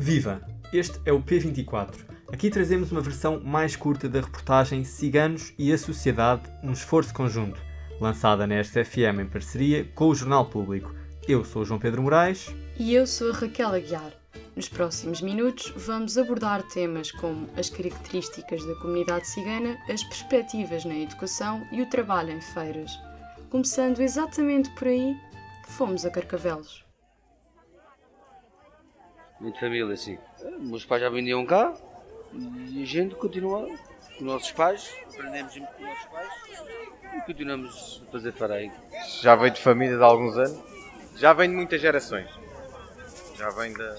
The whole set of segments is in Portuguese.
Viva! Este é o P24. Aqui trazemos uma versão mais curta da reportagem Ciganos e a Sociedade, um esforço conjunto, lançada na SFM em parceria com o Jornal Público. Eu sou o João Pedro Moraes. E eu sou a Raquel Aguiar. Nos próximos minutos vamos abordar temas como as características da comunidade cigana, as perspectivas na educação e o trabalho em feiras. Começando exatamente por aí, fomos a Carcavelos. Muita família, sim. Meus pais já vendiam cá e a gente continua com os nossos pais, aprendemos muito com os nossos pais e continuamos a fazer farei. Já vem de família de alguns anos, já vem de muitas gerações. Já vem da,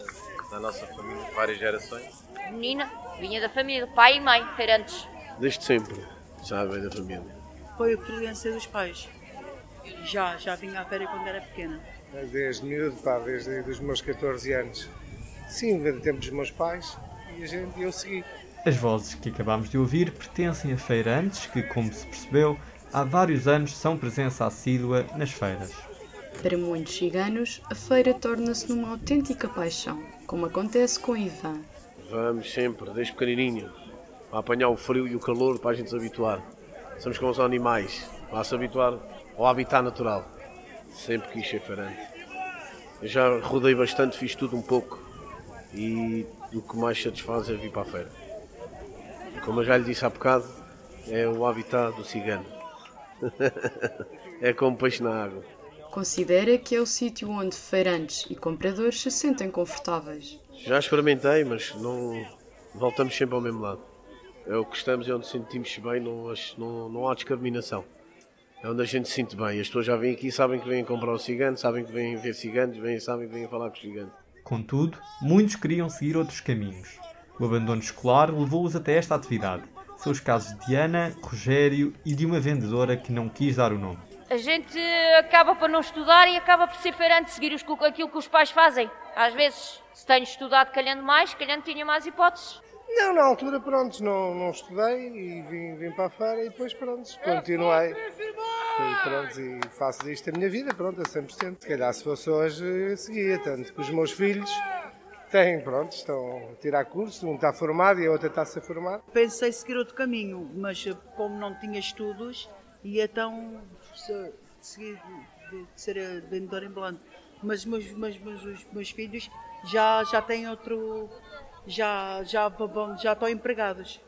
da nossa família de várias gerações. Menina, vinha da família, pai e mãe, feirantes. Desde sempre, já vem da família. Foi a influência dos pais. Já, já vinha à feira quando era pequena. Desde miúdo, pá, desde os meus 14 anos. Sim, do tempo dos meus pais e a gente, eu segui. As vozes que acabámos de ouvir pertencem a feirantes que, como se percebeu, há vários anos são presença assídua nas feiras. Para muitos ciganos, a feira torna-se numa autêntica paixão, como acontece com Ivan. Vamos sempre, desde pequenininho, para apanhar o frio e o calor para a gente se habituar. Somos como os animais, para se habituar ao habitat natural. Sempre quis ser feirante. Eu já rodei bastante, fiz tudo um pouco e o que mais satisfaz é vir para a feira. Como eu já lhe disse há bocado, é o habitat do cigano. é como peixe na água. Considera que é o sítio onde feirantes e compradores se sentem confortáveis. Já experimentei, mas não voltamos sempre ao mesmo lado. É o que estamos, é onde sentimos bem, não, não, não há discriminação. É onde a gente se sente bem. As pessoas já vêm aqui, sabem que vêm comprar o cigano, sabem que vêm ver ciganos, vêm, sabem que vêm falar com os ciganos. Contudo, muitos queriam seguir outros caminhos. O abandono escolar levou-os até esta atividade. São os casos de Ana, Rogério e de uma vendedora que não quis dar o nome. A gente acaba por não estudar e acaba por ser feirante, seguir os, aquilo que os pais fazem. Às vezes, se tenho estudado calhando mais, calhando tinha mais hipóteses. Não, na altura, pronto, não, não estudei e vim, vim para a feira e depois, pronto, continuei. E pronto, e faço a minha vida, pronto, a 100%. Se calhar se fosse hoje, seguia, tanto que os meus filhos têm, pronto, estão a tirar curso, um está formado e a outra está a ser formada. Pensei seguir outro caminho, mas como não tinha estudos, ia então seguir de ser vendedor ambulante. Mas meus, meus, meus, meus filhos já, já têm outro já, já, já estão empregados.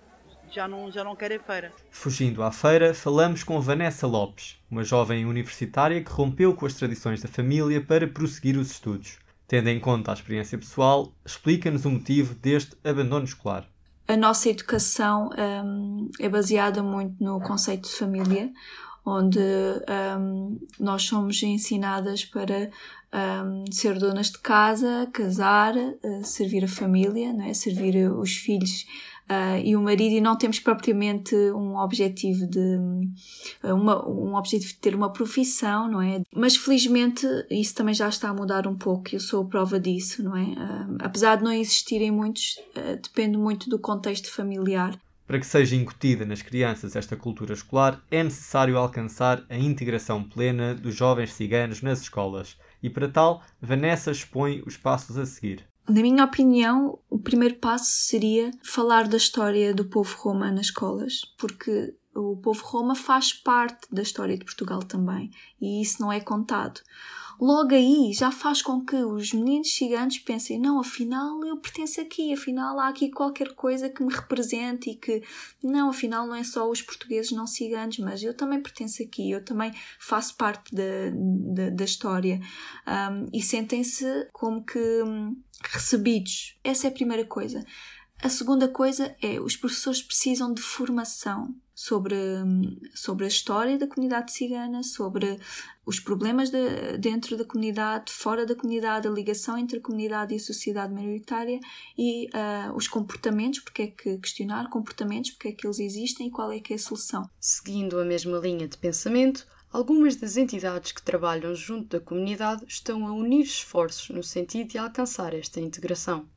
Já não, já não querem feira. Fugindo à feira, falamos com Vanessa Lopes, uma jovem universitária que rompeu com as tradições da família para prosseguir os estudos. Tendo em conta a experiência pessoal, explica-nos o motivo deste abandono escolar. A nossa educação um, é baseada muito no conceito de família, onde um, nós somos ensinadas para um, ser donas de casa, casar, uh, servir a família, não é? servir os filhos uh, e o marido, e não temos propriamente um objetivo de uh, uma, um objetivo de ter uma profissão, não é? Mas felizmente isso também já está a mudar um pouco, eu sou prova disso, não é? apesar de não existirem muitos, depende muito do contexto familiar. Para que seja incutida nas crianças esta cultura escolar, é necessário alcançar a integração plena dos jovens ciganos nas escolas e, para tal, Vanessa expõe os passos a seguir. Na minha opinião, o primeiro passo seria falar da história do povo roma nas escolas, porque o povo roma faz parte da história de Portugal também e isso não é contado logo aí já faz com que os meninos ciganos pensem: não, afinal eu pertenço aqui, afinal há aqui qualquer coisa que me represente e que, não, afinal não é só os portugueses não ciganos, mas eu também pertenço aqui, eu também faço parte da, da, da história. Um, e sentem-se como que hum, recebidos. Essa é a primeira coisa. A segunda coisa é os professores precisam de formação sobre, sobre a história da comunidade cigana, sobre os problemas de, dentro da comunidade, fora da comunidade, a ligação entre a comunidade e a sociedade maioritária e uh, os comportamentos, porque é que questionar comportamentos, porque é que eles existem e qual é que é a solução. Seguindo a mesma linha de pensamento, algumas das entidades que trabalham junto da comunidade estão a unir esforços no sentido de alcançar esta integração.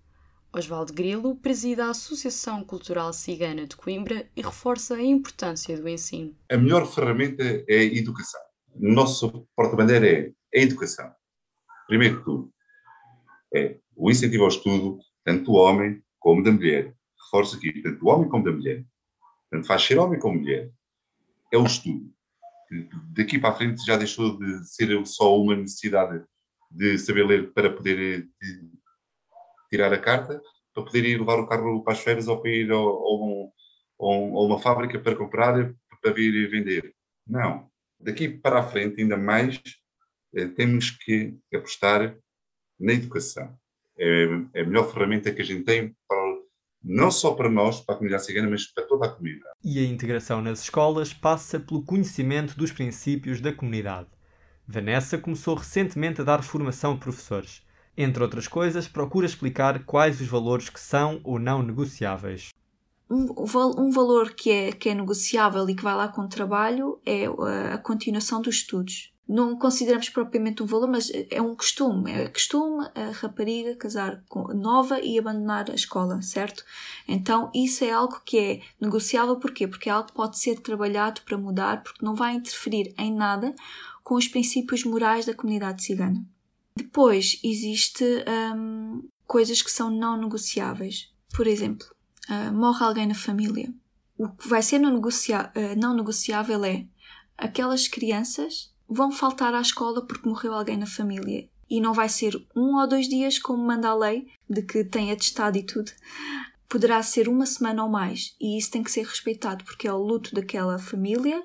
Osvaldo Grilo preside a Associação Cultural Cigana de Coimbra e reforça a importância do ensino. A melhor ferramenta é a educação. O nosso porta-bandeira é a educação. Primeiro que tudo, é o incentivo ao estudo, tanto do homem como da mulher. Reforço aqui, tanto do homem como da mulher. Tanto faz ser homem como mulher. É o estudo. Daqui para a frente já deixou de ser só uma necessidade de saber ler para poder eh, tirar a carta, para poder ir levar o carro para as feiras ou para ir a, um, a uma fábrica para comprar, para vir vender. Não. Daqui para a frente, ainda mais, eh, temos que apostar na educação. É, é a melhor ferramenta que a gente tem para, não só para nós, para a comunidade cigana, mas para toda a comunidade. E a integração nas escolas passa pelo conhecimento dos princípios da comunidade. Vanessa começou recentemente a dar formação a professores. Entre outras coisas, procura explicar quais os valores que são ou não negociáveis. Um, um, valor que é, que é negociável e que vai lá com o trabalho é a continuação dos estudos. Não consideramos propriamente um valor, mas é um costume. É costume a rapariga casar com, nova e abandonar a escola, certo? Então isso é algo que é negociável, porquê? Porque é algo que pode ser trabalhado para mudar, porque não vai interferir em nada com os princípios morais da comunidade cigana. Depois existe hum, coisas que são não negociáveis. Por exemplo, uh, morre alguém na família. O que vai ser não, negocia uh, não negociável é aquelas crianças vão faltar à escola porque morreu alguém na família. E não vai ser um ou dois dias, como manda a lei, de que tem atestado e tudo. Poderá ser uma semana ou mais. E isso tem que ser respeitado, porque é o luto daquela família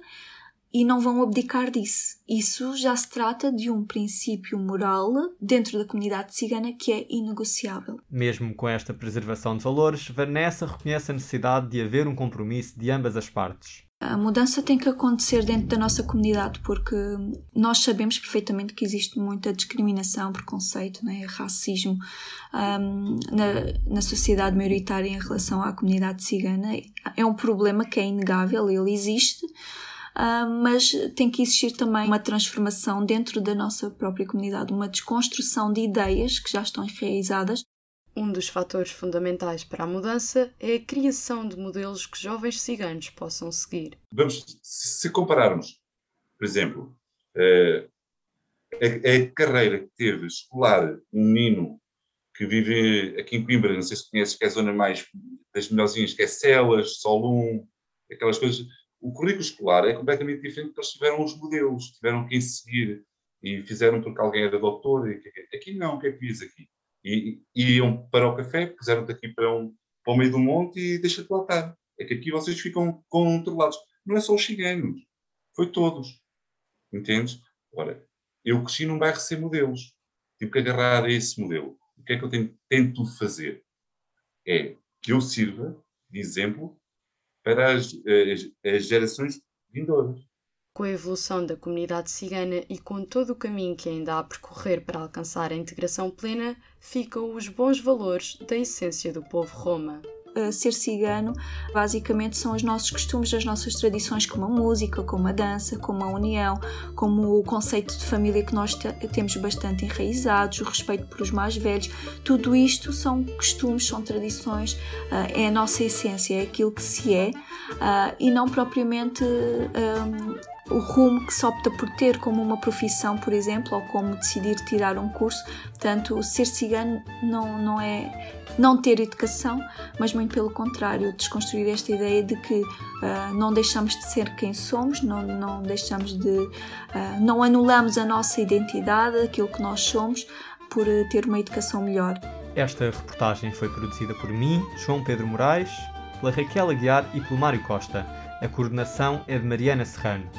e não vão abdicar disso. Isso já se trata de um princípio moral dentro da comunidade cigana que é inegociável. Mesmo com esta preservação de valores, Vanessa reconhece a necessidade de haver um compromisso de ambas as partes. A mudança tem que acontecer dentro da nossa comunidade porque nós sabemos perfeitamente que existe muita discriminação, preconceito, né, racismo um, na, na sociedade maioritária em relação à comunidade cigana. É um problema que é inegável, ele existe uh, mas tem que existir também uma transformação dentro da nossa própria comunidade, uma desconstrução de ideias que já estão enraizadas. Um dos fatores fundamentais para a mudança é a criação de modelos que jovens ciganos possam seguir. Vamos, se compararmos, por exemplo, uh, a, a, carreira que teve escolar um menino que vive aqui em Coimbra, não sei se conheces, que é a zona mais das melhorzinhas, que é Celas, Solum, aquelas coisas, o currículo escolar é completamente diferente porque eles tiveram os modelos, tiveram quem seguir e fizeram porque alguém era doutor. E, aqui não, o que é que diz aqui? E, e iam para o café, puseram-te aqui para, um, para o meio do monte e deixa-te lá estar. É que aqui vocês ficam controlados. Não é só os chiganos, foi todos. Entendes? Ora, eu cresci num bairro sem modelos. Tive que agarrar a esse modelo. O que é que eu tento, tento fazer? É que eu sirva de exemplo para as, as, as gerações vindouras. Com a evolução da comunidade cigana e com todo o caminho que ainda há a percorrer para alcançar a integração plena, ficam os bons valores da essência do povo Roma ser cigano basicamente são os nossos costumes, as nossas tradições, como a música, como a dança, como a união, como o conceito de família que nós temos bastante enraizados, o respeito por os mais velhos. Tudo isto são costumes, são tradições, uh, é a nossa essência, é aquilo que se é uh, e não propriamente. O rumo que se opta por ter como uma profissão, por exemplo, ou como decidir tirar um curso. Portanto, ser cigano não, não é não ter educação, mas muito pelo contrário, desconstruir esta ideia de que uh, não deixamos de ser quem somos, não, não deixamos de. Uh, não anulamos a nossa identidade, aquilo que nós somos, por uh, ter uma educação melhor. Esta reportagem foi produzida por mim, João Pedro Moraes, pela Raquel Aguiar e pelo Mário Costa. A coordenação é de Mariana Serrano.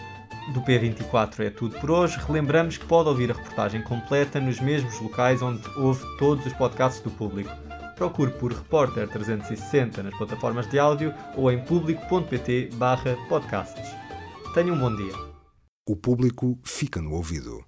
Do P24 é tudo por hoje. Relembramos que pode ouvir a reportagem completa nos mesmos locais onde houve todos os podcasts do público procure por Repórter 360 nas plataformas de áudio ou em público.pt podcasts. Tenha um bom dia. O público fica no ouvido.